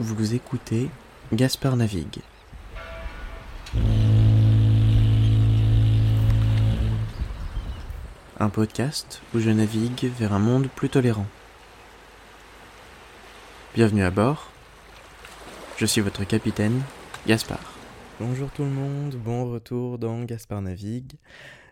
Vous écoutez Gaspard Navigue. Un podcast où je navigue vers un monde plus tolérant. Bienvenue à bord. Je suis votre capitaine, Gaspard. Bonjour tout le monde, bon retour dans Gaspard Navigue.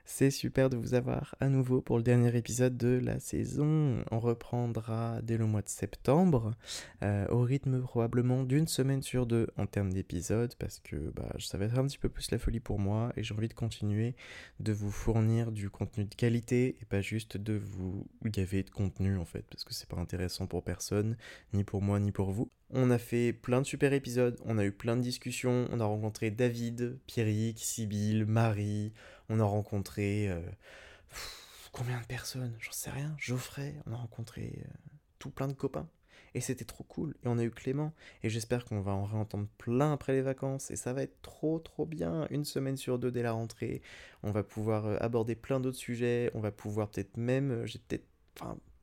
C'est super de vous avoir à nouveau pour le dernier épisode de la saison. On reprendra dès le mois de septembre, euh, au rythme probablement d'une semaine sur deux en termes d'épisodes, parce que ça va être un petit peu plus la folie pour moi et j'ai envie de continuer de vous fournir du contenu de qualité et pas juste de vous gaver de contenu en fait, parce que c'est pas intéressant pour personne, ni pour moi, ni pour vous. On a fait plein de super épisodes, on a eu plein de discussions, on a rencontré David, Pierrick, Sybille, Marie, on a rencontré euh, combien de personnes? J'en sais rien. Geoffrey, on a rencontré euh, tout plein de copains. Et c'était trop cool. Et on a eu Clément. Et j'espère qu'on va en réentendre plein après les vacances. Et ça va être trop trop bien. Une semaine sur deux dès la rentrée. On va pouvoir euh, aborder plein d'autres sujets. On va pouvoir peut-être même... J'ai peut-être...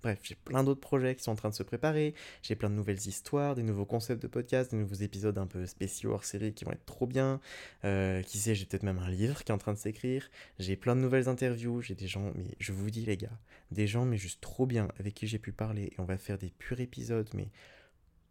Bref, j'ai plein d'autres projets qui sont en train de se préparer, j'ai plein de nouvelles histoires, des nouveaux concepts de podcast, des nouveaux épisodes un peu spéciaux hors série qui vont être trop bien. Euh, qui sait, j'ai peut-être même un livre qui est en train de s'écrire. J'ai plein de nouvelles interviews, j'ai des gens, mais je vous dis les gars, des gens mais juste trop bien avec qui j'ai pu parler et on va faire des purs épisodes, mais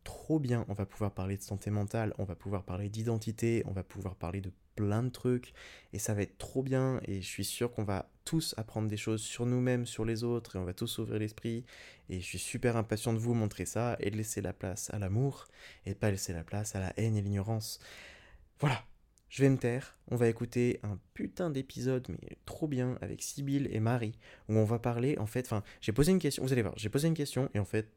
trop bien. On va pouvoir parler de santé mentale, on va pouvoir parler d'identité, on va pouvoir parler de plein de trucs et ça va être trop bien et je suis sûr qu'on va tous apprendre des choses sur nous-mêmes, sur les autres et on va tous ouvrir l'esprit et je suis super impatient de vous montrer ça et de laisser la place à l'amour et pas laisser la place à la haine et l'ignorance. Voilà, je vais me taire, on va écouter un putain d'épisode, mais trop bien, avec Sybille et Marie, où on va parler, en fait, enfin, j'ai posé une question, vous allez voir, j'ai posé une question, et en fait,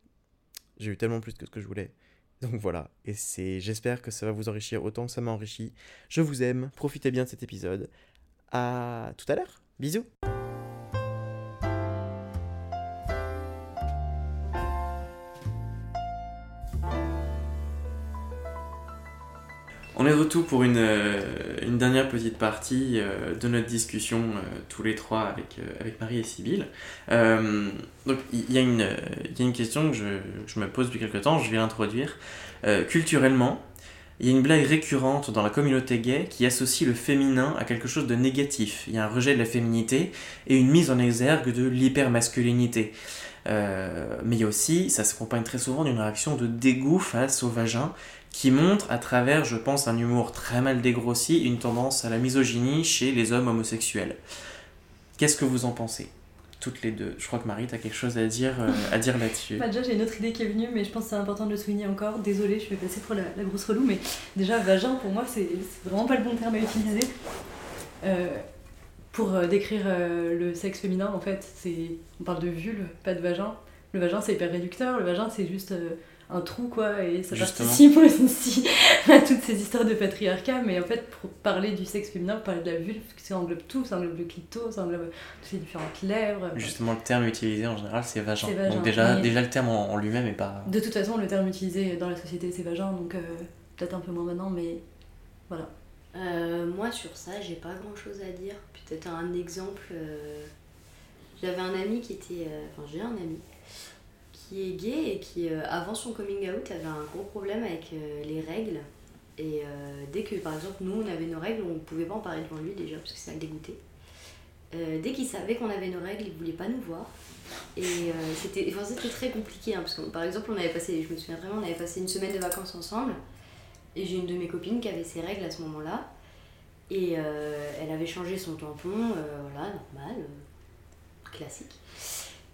j'ai eu tellement plus que ce que je voulais. Donc voilà, et c'est, j'espère que ça va vous enrichir autant que ça m'a enrichi. Je vous aime, profitez bien de cet épisode. À tout à l'heure, bisous On est de retour pour une, euh, dernière petite partie euh, de notre discussion, euh, tous les trois, avec, Marie et Sybille. il y, a une, y a une question que je, je, me pose depuis quelque temps, je vais l'introduire. culturellement, il y a une blague récurrente dans la communauté gay qui associe le féminin à quelque chose de négatif. Il y a un rejet de la féminité et une mise en exergue de l'hypermasculinité. Euh, mais il y a aussi, ça s'accompagne très souvent d'une réaction de dégoût face au vagin qui montre à travers, je pense, un humour très mal dégrossi, une tendance à la misogynie chez les hommes homosexuels. Qu'est-ce que vous en pensez? Toutes les deux. Je crois que Marie, tu as quelque chose à dire, euh, à dire là-dessus. bah déjà, j'ai une autre idée qui est venue, mais je pense que c'est important de le souligner encore. Désolée, je vais passer pour la, grosse relou, mais déjà, vagin, pour moi, c'est vraiment pas le bon terme à utiliser. Euh, pour euh, décrire le sexe féminin, en fait, on parle de vulve, pas de vagin. Le vagin, c'est hyper réducteur. Le vagin, c'est juste un trou, quoi, et ça participe aussi à toutes ces histoires de patriarcat. Mais en fait, pour parler du sexe féminin, pour parler de la vulve, ça englobe tout, ça englobe le clito, ça englobe toutes ces différentes lèvres. Justement, le terme utilisé en général, c'est vagin. Donc déjà, déjà le terme en, lui-même est pas... De toute façon, le terme utilisé dans la société, c'est vagin, donc euh, peut-être un peu moins maintenant, mais voilà. Euh, moi, sur ça, j'ai pas grand-chose à dire. Peut-être un exemple... Euh, j'avais un ami qui était... Enfin, j'ai un ami qui est gay et qui, euh, avant son coming out, avait un gros problème avec euh, les règles. Et euh, dès que, par exemple, nous, on avait nos règles, on ne pouvait pas en parler devant lui déjà, parce que ça le dégoûtait. dès qu'il savait qu'on avait nos règles, il voulait pas nous voir. Et c'était très compliqué, hein, parce que par exemple, on avait passé, je me souviens vraiment, on avait passé une semaine de vacances ensemble. Et j'ai une de mes copines qui avait ses règles à ce moment-là. Et elle avait changé son tampon, voilà, normal, classique.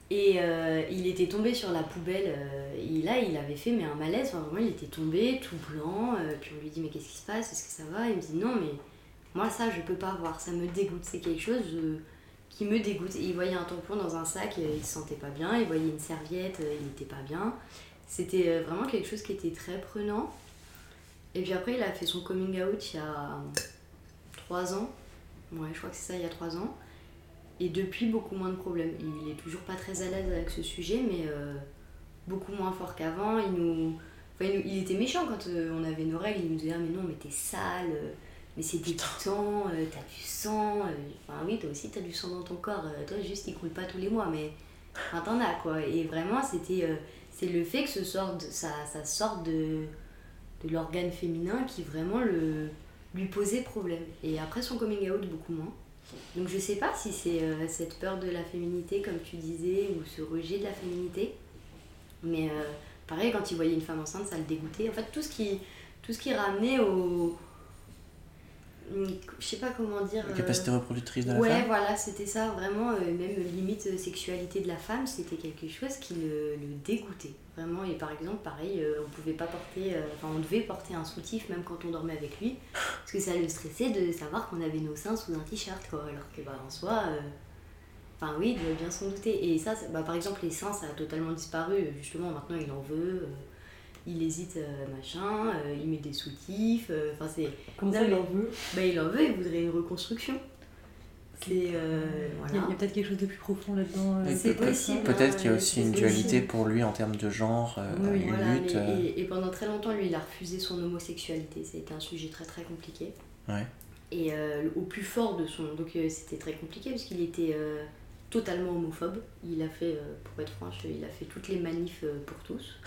Et euh, il était tombé sur la poubelle, euh, et là il avait fait mais un malaise, vraiment il était tombé tout blanc, euh, puis on lui dit mais qu'est-ce qui se passe, est-ce que ça va? Il me dit non mais moi ça je peux pas voir, ça me dégoûte, c'est quelque chose qui me dégoûte. Et il voyait un tampon dans un sac, il se sentait pas bien, il voyait une serviette, il n'était pas bien. C'était vraiment quelque chose qui était très prenant. Et puis après il a fait son coming out il y a 3 ans, ouais je crois que c'est ça il y a 3 ans. Et depuis, beaucoup moins de problèmes. Il est toujours pas très à l'aise avec ce sujet, mais euh, beaucoup moins fort qu'avant. Il nous... il, était méchant quand euh, on avait nos règles. Il nous disait ah, mais non, mais t'es sale, euh, mais c'est dégoûtant, t'as du sang. Enfin, oui, toi aussi, t'as du sang dans ton corps. toi, juste, il coule pas tous les mois, mais enfin, t'en as quoi. Et vraiment, c'était c'est le fait que ce sorte, ça, ça sorte de de l'organe féminin qui vraiment le, lui posait problème. Et après son coming out, beaucoup moins. Donc je sais pas si c'est euh, cette peur de la féminité, comme tu disais, ou ce rejet de la féminité. Mais euh, pareil, quand il voyait une femme enceinte, ça le dégoûtait. En fait, tout ce qui, tout ce qui ramenait au. Je sais pas comment dire. La capacité reproductrice de la ouais, femme voilà, c'était ça, vraiment, euh, même limite euh, sexualité de la femme, c'était quelque chose qui le, le dégoûtait. Vraiment, et par exemple, pareil, euh, on pouvait pas porter, euh, enfin, on devait porter un soutif même quand on dormait avec lui, parce que ça le stressait de savoir qu'on avait nos seins sous un t-shirt, quoi, alors que, bah, en soi. euh, Enfin oui, il doit bien s'en douter. Et ça, bah, par exemple, les seins, ça a totalement disparu. Justement, maintenant, il en veut. euh, il hésite, euh, machin. euh, il met des soutifs. euh, Enfin, c'est... Comment ça, il en veut Bah, il en veut, il voudrait une reconstruction. C'est... euh, Il y a, voilà. il y a peut-être quelque chose de plus profond là-dedans. euh, Et c'est possible, Peut-être hein, qu'il y a aussi une possible. dualité pour lui en termes de genre, euh, Oui, une Voilà, lutte. mais- euh, et, et pendant très longtemps, lui, il a refusé son homosexualité. C'était un sujet très très compliqué. Ouais. Et euh, au plus fort de son. Donc euh, c'était très compliqué parce qu'il était euh, totalement homophobe. Il a fait, euh, pour être franche, il a fait toutes les manifs euh, pour tous.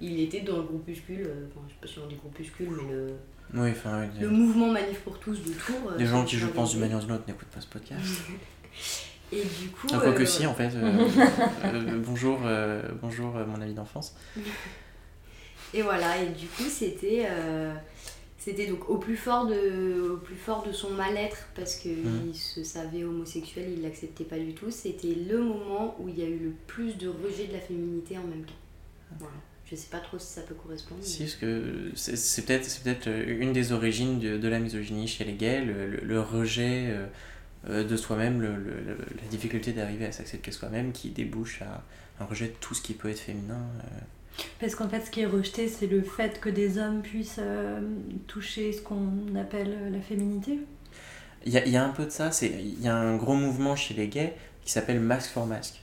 Il était dans le groupuscule, euh, enfin, je sais pas si on dit groupuscule, mais le, Oui, enfin, oui, le mouvement manif pour tous de Tours. euh, des gens qui je pense, d'une manière ou d'une autre, n'écoutent pas ce podcast. Et du coup. Ah, Quoique euh, si, en fait. euh, euh, bonjour, euh, bonjour euh, mon ami d'enfance. Et voilà, et du coup, c'était euh, c'était donc au plus fort de, au plus fort de son mal-être, parce qu'il Mhm. se savait homosexuel, il l'acceptait pas du tout. C'était le moment où il y a eu le plus de rejet de la féminité en même temps. Voilà. Je sais pas trop si ça peut correspondre. Si, parce que c'est c'est peut-être c'est peut-être euh, une des origines de, de la misogynie chez les gays, le, le- le rejet euh, euh, de soi-même, le, la difficulté d'arriver à s'accepter soi-même qui débouche à un rejet de tout ce qui peut être féminin. euh. Parce qu'en fait, ce qui est rejeté, c'est le fait que des hommes puissent euh, toucher ce qu'on appelle la féminité. Il y a, il y a un peu de ça, c'est- il y a un gros mouvement chez les gays qui s'appelle Mask for Mask.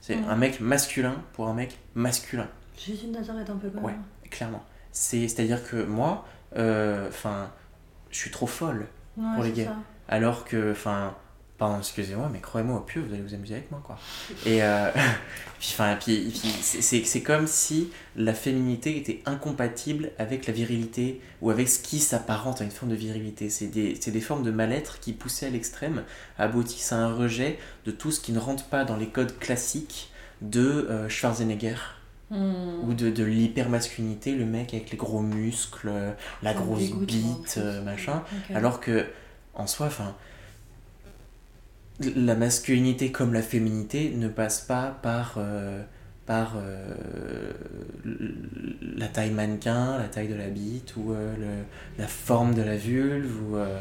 C'est Mhm. un mec masculin pour un mec masculin. Jésus de Nazareth, un peu quand Ouais. Clairement. C'est, c'est-à-dire que moi, euh, enfin, je suis trop folle. Ouais, Pour les gays. ça. Alors que, enfin, pardon, excusez-moi, mais croyez-moi au pieu, vous allez vous amuser avec moi, quoi. Et, euh, puis, enfin, puis, puis c'est, comme si la féminité était incompatible avec la virilité ou avec ce qui s'apparente à une forme de virilité. C'est des, des formes de mal-être qui, poussées à l'extrême, aboutissent à un rejet de tout ce qui ne rentre pas dans les codes classiques de euh, Schwarzenegger Hmm. ou de, de l'hypermasculinité, le mec avec les gros muscles, la Ça me grosse bite, euh, machin. Alors que, en soi, enfin, la masculinité comme la féminité ne passe pas par, euh, par euh, la taille mannequin, la taille de la bite, ou euh, le- la forme de la vulve, ou, euh,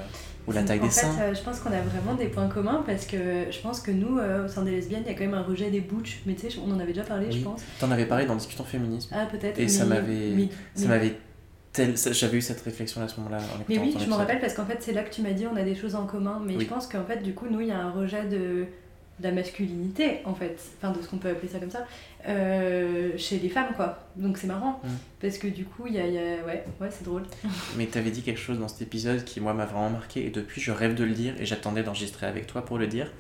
ou la taille en des fait, seins. euh, je pense qu'on a vraiment des points communs parce que je pense que nous, au sein des lesbiennes, il y a quand même un rejet des butch. Mais tu sais, on en avait déjà parlé, Oui. je pense. T'en avais parlé dans Discutant Féminisme. Ah, peut-être. Et ça m'avait- mais- Ça m'avait J'avais eu cette réflexion à ce moment-là. en Mais oui, je me rappelle parce qu'en fait, c'est là que tu m'as dit on a des choses en commun. Mais Oui. je pense qu'en fait, du coup, nous, il y a un rejet de, de la masculinité, en fait. Enfin, de ce qu'on peut appeler ça comme ça. euh, chez les femmes, quoi. Donc c'est marrant. Mm. Parce que du coup, il y a. il y a- Ouais, ouais c'est drôle. Mais t'avais dit quelque chose dans cet épisode qui, moi, m'a vraiment marqué, et depuis, je rêve de le dire, et j'attendais d'enregistrer avec toi pour le dire.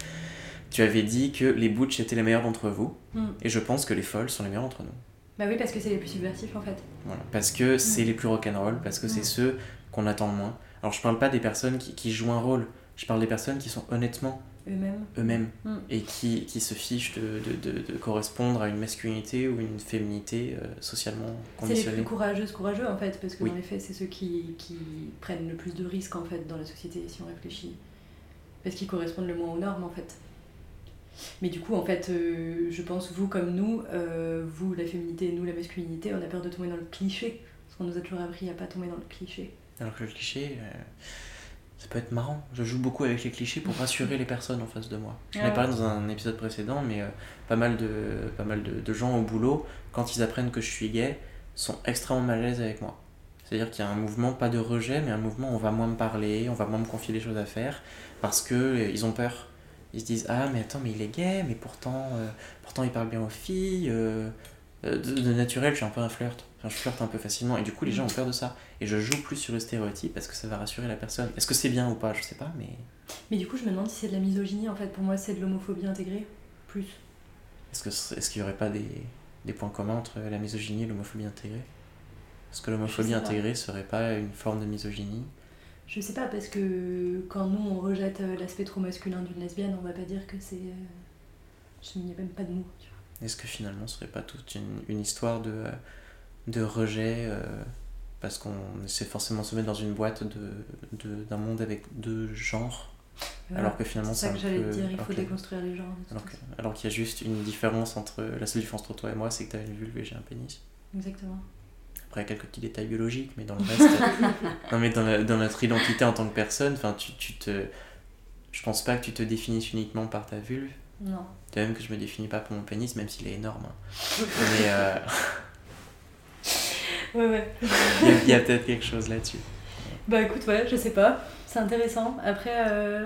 Tu avais dit que les butch étaient les meilleurs d'entre vous, Mm. et je pense que les folles sont les meilleurs d'entre nous. Bah oui, parce que c'est les plus subversifs, en fait. Voilà. Parce que c'est les plus rock'n'roll, parce que c'est Mm. ceux qu'on attend le moins. Alors, je parle pas des personnes qui, qui jouent un rôle, je parle des personnes qui sont honnêtement Eux-mêmes. eux-mêmes, Mm. et qui, qui se fichent de, de, de, de correspondre à une masculinité ou une féminité euh, socialement C'est les conditionnée. plus courageuses, courageux, en fait. Parce que Oui. dans les faits, c'est ceux qui, qui prennent le plus de risques, en fait, dans la société, si on réfléchit. Parce qu'ils correspondent le moins aux normes, en fait. Mais du coup, en fait, euh, je pense, vous comme nous, euh, vous la féminité, nous la masculinité, on a peur de tomber dans le cliché. Parce qu'on nous a toujours appris à pas tomber dans le cliché. Alors que le cliché, euh, ça peut être marrant. Je joue beaucoup avec les clichés pour rassurer les personnes en face de moi. J'en ai Ah parlé dans un épisode précédent, mais euh, pas mal, de, pas mal de, de gens au boulot, quand ils apprennent que je suis gay, sont extrêmement mal à l'aise avec moi. C'est-à-dire qu'il y a un mouvement, pas de rejet, mais un mouvement où on va moins me parler, on va moins me confier des choses à faire, parce que euh, ils ont peur. Ils se disent Ah, mais attends, mais il est gay, mais pourtant, euh, pourtant il parle bien aux filles. euh, de, de naturel, je suis un peu un flirt. Je flirte un peu facilement. Et du coup, les gens ont peur de ça. Et je joue plus sur le stéréotype parce que ça va rassurer la personne. Est-ce que c'est bien ou pas Je sais pas, mais. Mais du coup, je me demande si c'est de la misogynie, en fait. Pour moi, c'est de l'homophobie intégrée. Plus. Est-ce que est-ce qu'il y aurait pas des, des points communs entre la misogynie et l'homophobie intégrée? Est-ce que l'homophobie sais pas. intégrée serait pas une forme de misogynie? Je sais pas, parce que quand nous on rejette euh, l'aspect trop masculin d'une lesbienne, on va pas dire que c'est. euh, Je n'y a même pas de mots. Est-ce que finalement ce serait pas toute une, une histoire de, euh, de rejet euh, parce qu'on essaie forcément de se mettre dans une boîte de, de- d'un monde avec deux genres alors que finalement c'est ça que j'allais peu- te dire, il faut déconstruire les genres. Alors, qu'il y a juste une différence entre la seule différence entre toi et moi c'est que t'as une vulve et j'ai un pénis. Exactement. Après, il y a quelques petits détails biologiques, mais dans le reste. non, mais dans, la- dans notre identité en tant que personne, enfin, tu, tu te. Je pense pas que tu te définisses uniquement par ta vulve. Non. De même que je me définis pas pour mon pénis, même s'il est énorme. hein. Mais euh, Ouais, ouais. il y a, peut-être quelque chose là-dessus. Bah écoute, ouais, je sais pas. C'est intéressant. Après, euh,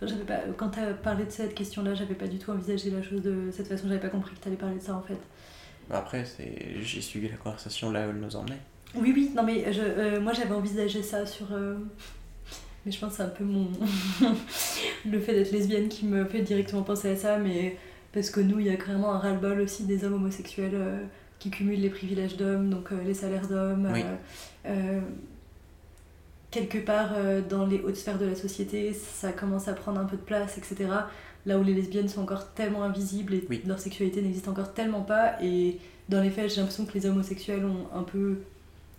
j'avais pas, quand t'as parlé de cette question-là, j'avais pas du tout envisagé la chose de cette façon. J'avais pas compris que t'allais parler de ça en fait. Après, c'est... j'ai suivi la conversation là où elle nous emmenait. Oui, oui, non mais je, euh, moi j'avais envisagé ça sur. euh, Mais je pense que c'est un peu mon. le fait d'être lesbienne qui me fait directement penser à ça, mais parce que nous, il y a clairement un ras-le-bol aussi des hommes homosexuels qui cumulent les privilèges d'hommes, donc euh, les salaires d'hommes. Oui. euh, euh, quelque part dans les hautes sphères de la société, ça commence à prendre un peu de place, etc. Là où les lesbiennes sont encore tellement invisibles et Oui. leur sexualité n'existe encore tellement pas, et dans les faits, j'ai l'impression que les homosexuels ont un peu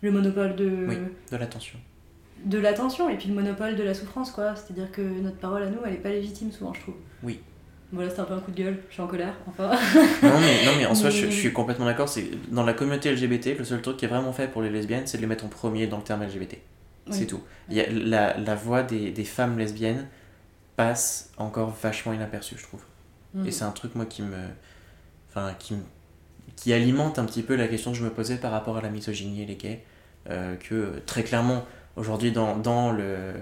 le monopole de, Oui. De l'attention. de l'attention et puis le monopole de la souffrance, quoi. C'est-à-dire que notre parole à nous, elle est pas légitime souvent, je trouve. Oui. Voilà, c'était un peu un coup de gueule, je suis en colère, enfin. Non, mais, non, mais en soi, je, Mais- je suis complètement d'accord. C'est, dans la communauté LGBT, le seul truc qui est vraiment fait pour les lesbiennes, c'est de les mettre en premier dans le terme LGBT. C'est tout. Il y a, la, la voix des, des femmes lesbiennes passe encore vachement inaperçue, je trouve. Mm. Et c'est un truc, moi, qui me. Enfin, qui me- qui alimente un petit peu la question que je me posais par rapport à la misogynie et les gays. euh, que très clairement, aujourd'hui, dans, dans, le,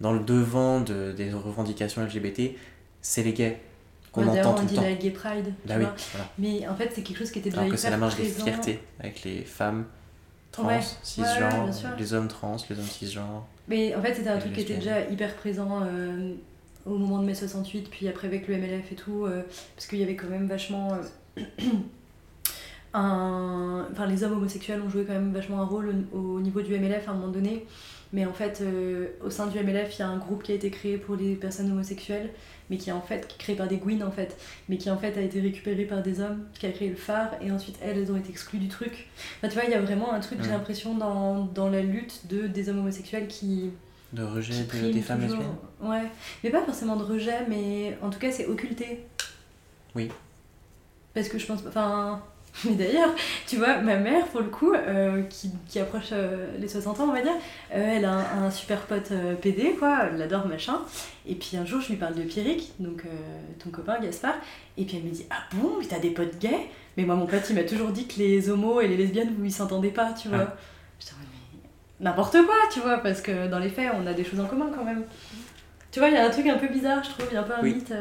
dans le devant de, des revendications LGBT, c'est les gays qu'on Ouais, entend on tout le dit temps. la gay pride, Bah oui, vois. voilà. Mais en fait, c'est quelque chose qui était déjà Alors que c'est la marche de présent. fierté avec les femmes trans, Ouais, cisgenres, ouais, les hommes trans, les hommes cisgenres. Mais en fait, c'était un truc qui était déjà hyper présent euh, au moment de mai 68, puis après avec le MLF et tout, euh, parce qu'il y avait quand même vachement. euh, un... Enfin, les hommes homosexuels ont joué quand même vachement un rôle au, au niveau du MLF à un moment donné. Mais en fait, euh, au sein du MLF, il y a un groupe qui a été créé pour les personnes homosexuelles, mais qui est en fait créé par des Gwyn en fait, mais qui en fait a été récupéré par des hommes, qui a créé le phare, et ensuite elles, elles ont été exclues du truc. Enfin, tu vois, il y a vraiment un truc, j'ai l'impression, dans, dans la lutte de, des hommes homosexuels qui, De rejet qui de- prime des femmes lesbiennes? Ouais, mais pas forcément de rejet, mais en tout cas c'est occulté. Oui. Parce que je pense. Enfin. Mais d'ailleurs, tu vois, ma mère, pour le coup, euh, qui, qui approche euh, les 60 ans, on va dire, euh, elle a un, un super pote euh, PD, quoi, elle l'adore, machin. Et puis un jour, je lui parle de Pierrick, donc euh, ton copain Gaspard, et puis elle me dit Ah bon, mais t'as des potes gays? Mais moi, mon pote, il m'a toujours dit que les homos et les lesbiennes, vous, ils s'entendaient pas, tu vois. Ah. J'étais en mode, mais n'importe quoi, tu vois, parce que dans les faits, on a des choses en commun quand même. Tu vois, il y a un truc un peu bizarre, je trouve, il y a un peu un Oui. mythe.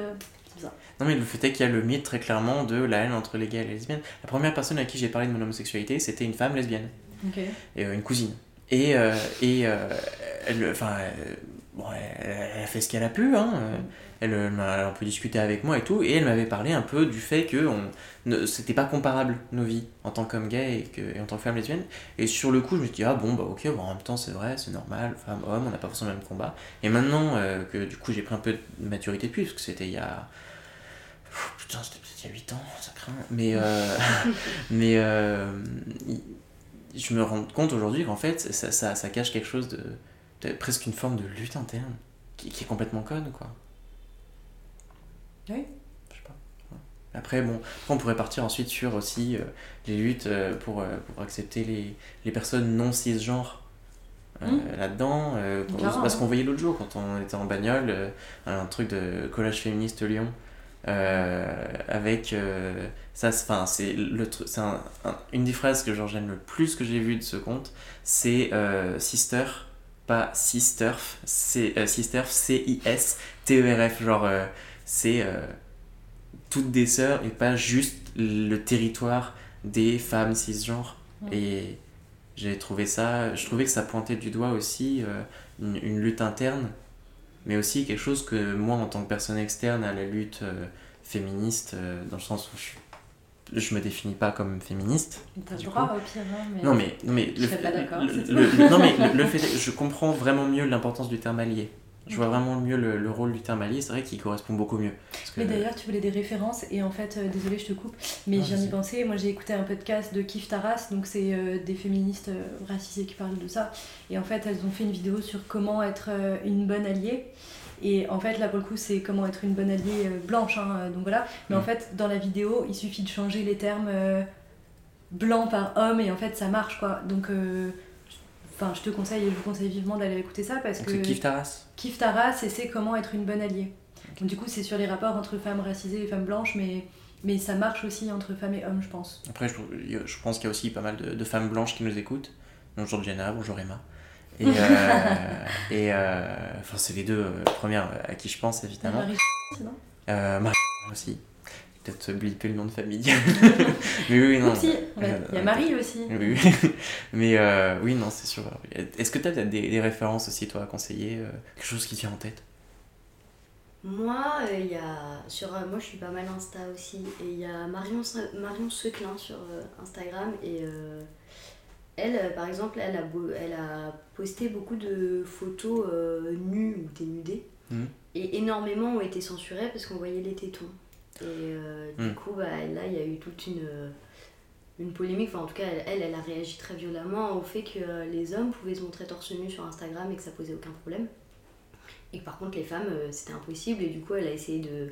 Non, mais le fait est qu'il y a le mythe très clairement de la haine entre les gays et les lesbiennes. La première personne à qui j'ai parlé de mon homosexualité, c'était une femme lesbienne, et, euh, une cousine. Et, euh, et euh, elle, enfin, bon, elle, elle a fait ce qu'elle a pu, hein. Elle, m'a elle a un peu discuté avec moi et tout, et elle m'avait parlé un peu du fait que on, c'était pas comparable nos vies en tant qu'homme gay et, que, et en tant que femme lesbienne. Et sur le coup, je me suis dit, ah bon, bah ok, bon, en même temps, c'est vrai, c'est normal, femme, homme, on n'a pas forcément le même combat. Et maintenant que du coup, j'ai pris un peu de maturité depuis, parce que c'était il y a. Pff, Putain, c'était peut-être il y a 8 ans, ça craint. Mais, euh, mais euh, je me rends compte aujourd'hui qu'en fait, ça, ça, ça cache quelque chose de, de- presque une forme de lutte interne qui, qui est complètement conne, quoi. Oui. Je sais pas. Après, bon, on pourrait partir ensuite sur aussi euh, les luttes euh, pour, pour accepter les, les personnes non cisgenres. euh, Mm. là-dedans, euh, parce qu'on voyait l'autre jour quand on était en bagnole, euh, un truc de collage féministe Lyon, avec euh, ça, c'est- enfin c'est le c'est un- un- une des phrases que genre j'aime le plus que j'ai vu de ce conte, c'est euh, sister, pas sisterf, c'est euh, sisterf, C I S T E R F, genre euh, c'est euh, toutes des sœurs et pas juste le territoire des femmes cisgenres. Mm. Et j'ai trouvé ça, je trouvais que ça pointait du doigt aussi euh, une, une lutte interne, mais aussi quelque chose que moi, en tant que personne externe à la lutte euh, féministe, euh, dans le sens où je me définis pas comme féministe. T'as le droit au pire, hein, mais. Non mais, non mais, Je serais pas d'accord, le- le- le- non, mais le, le fait, je comprends vraiment mieux l'importance du terme allié. Je vois vraiment mieux le, le rôle du terme allié, c'est vrai qu'il correspond beaucoup mieux. Que- Mais d'ailleurs, tu voulais des références, et en fait, euh, désolée, je te coupe, mais Ah, je viens d'y vas-y. penser. Moi, j'ai écouté un podcast de Kif Taras, donc c'est euh, des féministes euh, racisées qui parlent de ça. Et en fait, elles ont fait une vidéo sur comment être euh, une bonne alliée. Et en fait, là, pour le coup, c'est comment être une bonne alliée euh, blanche, hein, donc voilà. Mais en Mm. fait, dans la vidéo, il suffit de changer les termes blanc par homme, et en fait, ça marche, quoi. Donc, euh, enfin, je te conseille, et je vous conseille vivement d'aller écouter ça, parce Donc que... c'est Kif Taras Kif Taras et c'est comment être une bonne alliée. Donc, du coup, c'est sur les rapports entre femmes racisées et femmes blanches, mais, mais ça marche aussi entre femmes et hommes, je pense. Après, je, je pense qu'il y a aussi pas mal de, de femmes blanches qui nous écoutent. Bonjour Jenna, bonjour Emma. Et, euh, et euh, enfin, c'est les deux euh, premières à qui je pense évidemment. Marie sinon Euh, Marie aussi. Peut-être blipper le nom de famille. Mais oui, non. Oupsie, Euh, il y a Marie aussi. Oui, oui. Mais euh, oui, non, c'est sûr. Est-ce que tu as peut-être des, des références aussi, toi, à conseiller euh, Quelque chose qui te vient en tête? Moi, euh, il y a sur euh, moi je suis pas mal Insta aussi et il y a Marion Marion Seclin sur euh, Instagram et euh, elle euh, par exemple elle a beau- elle a posté beaucoup de photos euh, nues ou dénudées Mhm. et énormément ont été censurées parce qu'on voyait les tétons et euh, du Mhm. coup bah, là il y a eu toute une euh, une polémique, enfin en tout cas elle, elle, elle a réagi très violemment au fait que euh, les hommes pouvaient se montrer torse nu sur Instagram et que ça posait aucun problème. Et que par contre les femmes euh, c'était impossible et du coup elle a essayé de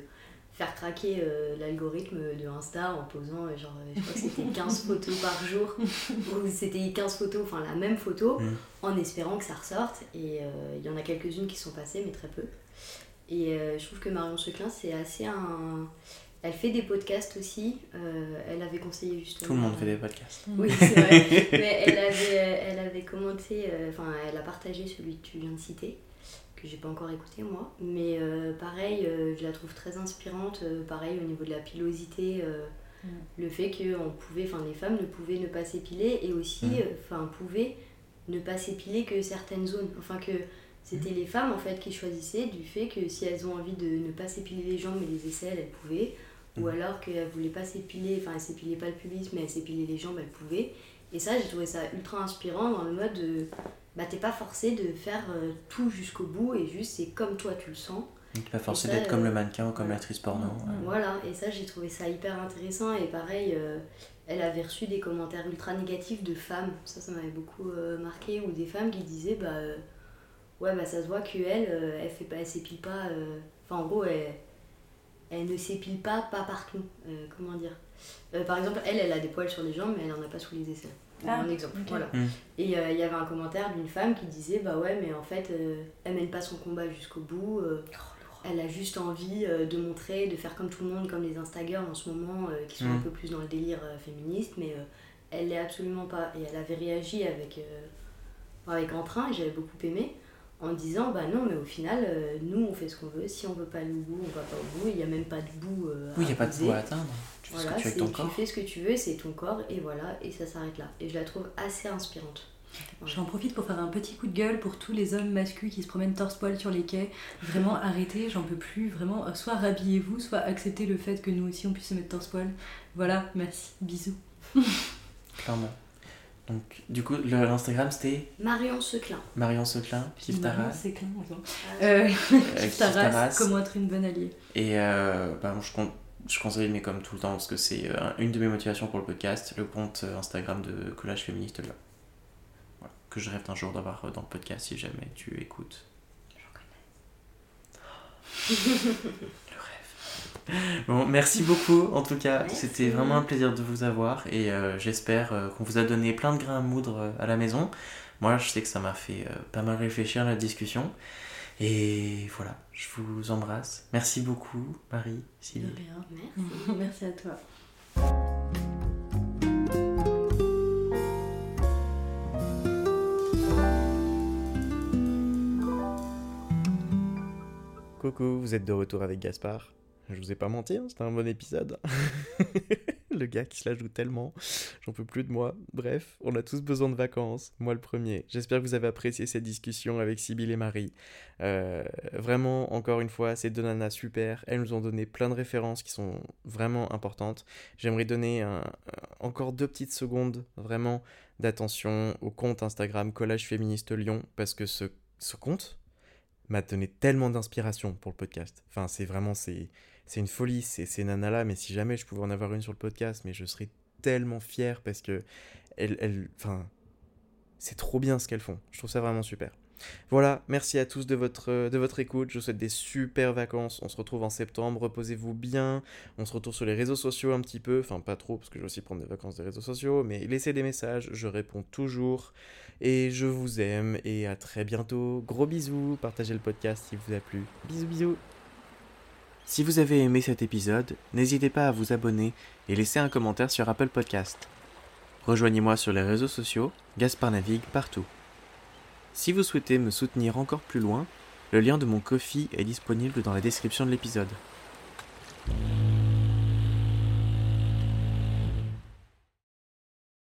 faire craquer euh, l'algorithme de Insta en posant euh, genre je crois que c'était 15 photos par jour ou c'était 15 photos, enfin la même photo Mhm. en espérant que ça ressorte et euh, il y en a quelques-unes qui sont passées mais très peu. Et euh, je trouve que Marion Seclin c'est assez un... Elle fait des podcasts aussi, euh, elle avait conseillé justement... Tout le monde fait des podcasts. Oui, c'est vrai. Mais elle avait, elle avait commenté, euh, enfin, elle a partagé celui que tu viens de citer, que j'ai pas encore écouté moi. Mais euh, pareil, euh, je la trouve très inspirante. euh, pareil, au niveau de la pilosité, euh, Mm. le fait que on pouvait, enfin, les femmes ne pouvaient ne pas s'épiler et aussi, Mm. euh, enfin, pouvaient ne pas s'épiler que certaines zones. Enfin, que c'était les femmes en fait qui choisissaient du fait que si elles ont envie de ne pas s'épiler les jambes mais les aisselles, elles pouvaient. Ou Mhm. alors qu'elles voulaient pas s'épiler, enfin elles s'épilaient pas le pubis mais elles s'épilaient les jambes, elles pouvaient. Et ça, j'ai trouvé ça ultra inspirant dans le mode de, bah t'es pas forcé de faire euh, tout jusqu'au bout et juste c'est comme toi tu le sens. Donc, pas forcé d'être comme euh, le mannequin ou comme l'actrice porno. Mm. ouais. Voilà, et ça j'ai trouvé ça hyper intéressant et pareil, euh, elle avait reçu des commentaires ultra négatifs de femmes, ça ça m'avait beaucoup euh, marqué, ou des femmes qui disaient bah euh, ouais bah ça se voit que elle, euh, elle fait pas, elle s'épile pas, euh, enfin en gros elle, elle ne s'épile pas pas partout, euh, comment dire. Euh, par exemple elle elle a des poils sur les jambes mais elle en a pas sous les aisselles. Ah, un exemple, voilà. Mm. Et euh, il y avait un commentaire d'une femme qui disait bah ouais mais en fait euh, elle mène pas son combat jusqu'au bout. euh, elle a juste envie de montrer, de faire comme tout le monde, comme les Instagram en ce moment, euh, qui sont un Mhm. peu plus dans le délire euh, féministe, mais euh, elle l'est absolument pas. Et elle avait réagi avec, euh, avec entrain, et j'avais beaucoup aimé, en disant bah non, mais au final, euh, nous on fait ce qu'on veut, si on veut pas aller au bout, on va pas au bout, il n'y a même pas de bout euh, Oui, il à n'y a pas de bout à atteindre. Tu fais Voilà, ce que tu veux c'est- avec ton corps. tu fais ce que tu veux, c'est ton corps, et voilà, et ça s'arrête là. Et je la trouve assez inspirante. J'en profite pour faire un petit coup de gueule pour tous les hommes masculins qui se promènent torse-poil sur les quais. Vraiment, arrêtez, j'en peux plus. Vraiment, soit rhabillez-vous, soit acceptez le fait que nous aussi on puisse se mettre torse-poil. Voilà, merci, bisous. Clairement. Donc, du coup, l'Instagram c'était Marion Seclin. Marion Seclin, Kif Marion, Taras. Ah, Euh, euh, Kif Taras, comment être une bonne alliée. Et euh, bah, moi, je, con- je conseille, mais comme tout le temps, parce que c'est euh, une de mes motivations pour le podcast, le compte Instagram de Collage Féministe Lyon. Voilà. Que je rêve d'un jour d'avoir dans le podcast si jamais tu écoutes. le rêve. Bon, merci beaucoup en tout cas. C'était vraiment un plaisir de vous avoir et euh, j'espère euh, qu'on vous a donné plein de grains à moudre euh, à la maison. Moi, je sais que ça m'a fait euh, pas mal réfléchir la discussion. Et voilà, je vous embrasse. Merci beaucoup, Marie, Sylvie. Merci. Merci à toi. Coucou, vous êtes de retour avec Gaspard. Je vous ai pas menti, hein, c'était un bon épisode. le gars qui se la joue tellement. J'en peux plus de moi. Bref, on a tous besoin de vacances. Moi le premier. J'espère que vous avez apprécié cette discussion avec Sybille et Marie. Euh, vraiment, encore une fois, ces deux nanas super. Elles nous ont donné plein de références qui sont vraiment importantes. J'aimerais donner encore deux petites secondes vraiment d'attention au compte Instagram Collage Féministe Lyon parce que ce, ce compte m'a donné tellement d'inspiration pour le podcast. Enfin, c'est vraiment, c'est, c'est une folie, c'est ces nanas-là, mais si jamais je pouvais en avoir une sur le podcast, mais je serais tellement fier parce que elles, elles enfin, c'est trop bien ce qu'elles font. Je trouve ça vraiment super. Voilà, merci à tous de votre, de votre écoute. Je vous souhaite des super vacances. On se retrouve en septembre. Reposez-vous bien. On se retrouve sur les réseaux sociaux un petit peu. Enfin, pas trop, parce que je vais aussi prendre des vacances des réseaux sociaux. Mais laissez des messages. Je réponds toujours. Et je vous aime. Et à très bientôt. Gros bisous. Partagez le podcast si vous a plu. Bisous, bisous. Si vous avez aimé cet épisode, n'hésitez pas à vous abonner et laisser un commentaire sur Apple Podcast. Rejoignez-moi sur les réseaux sociaux, Gaspard Navigue partout. Si vous souhaitez me soutenir encore plus loin, le lien de mon Kofi est disponible dans la description de l'épisode.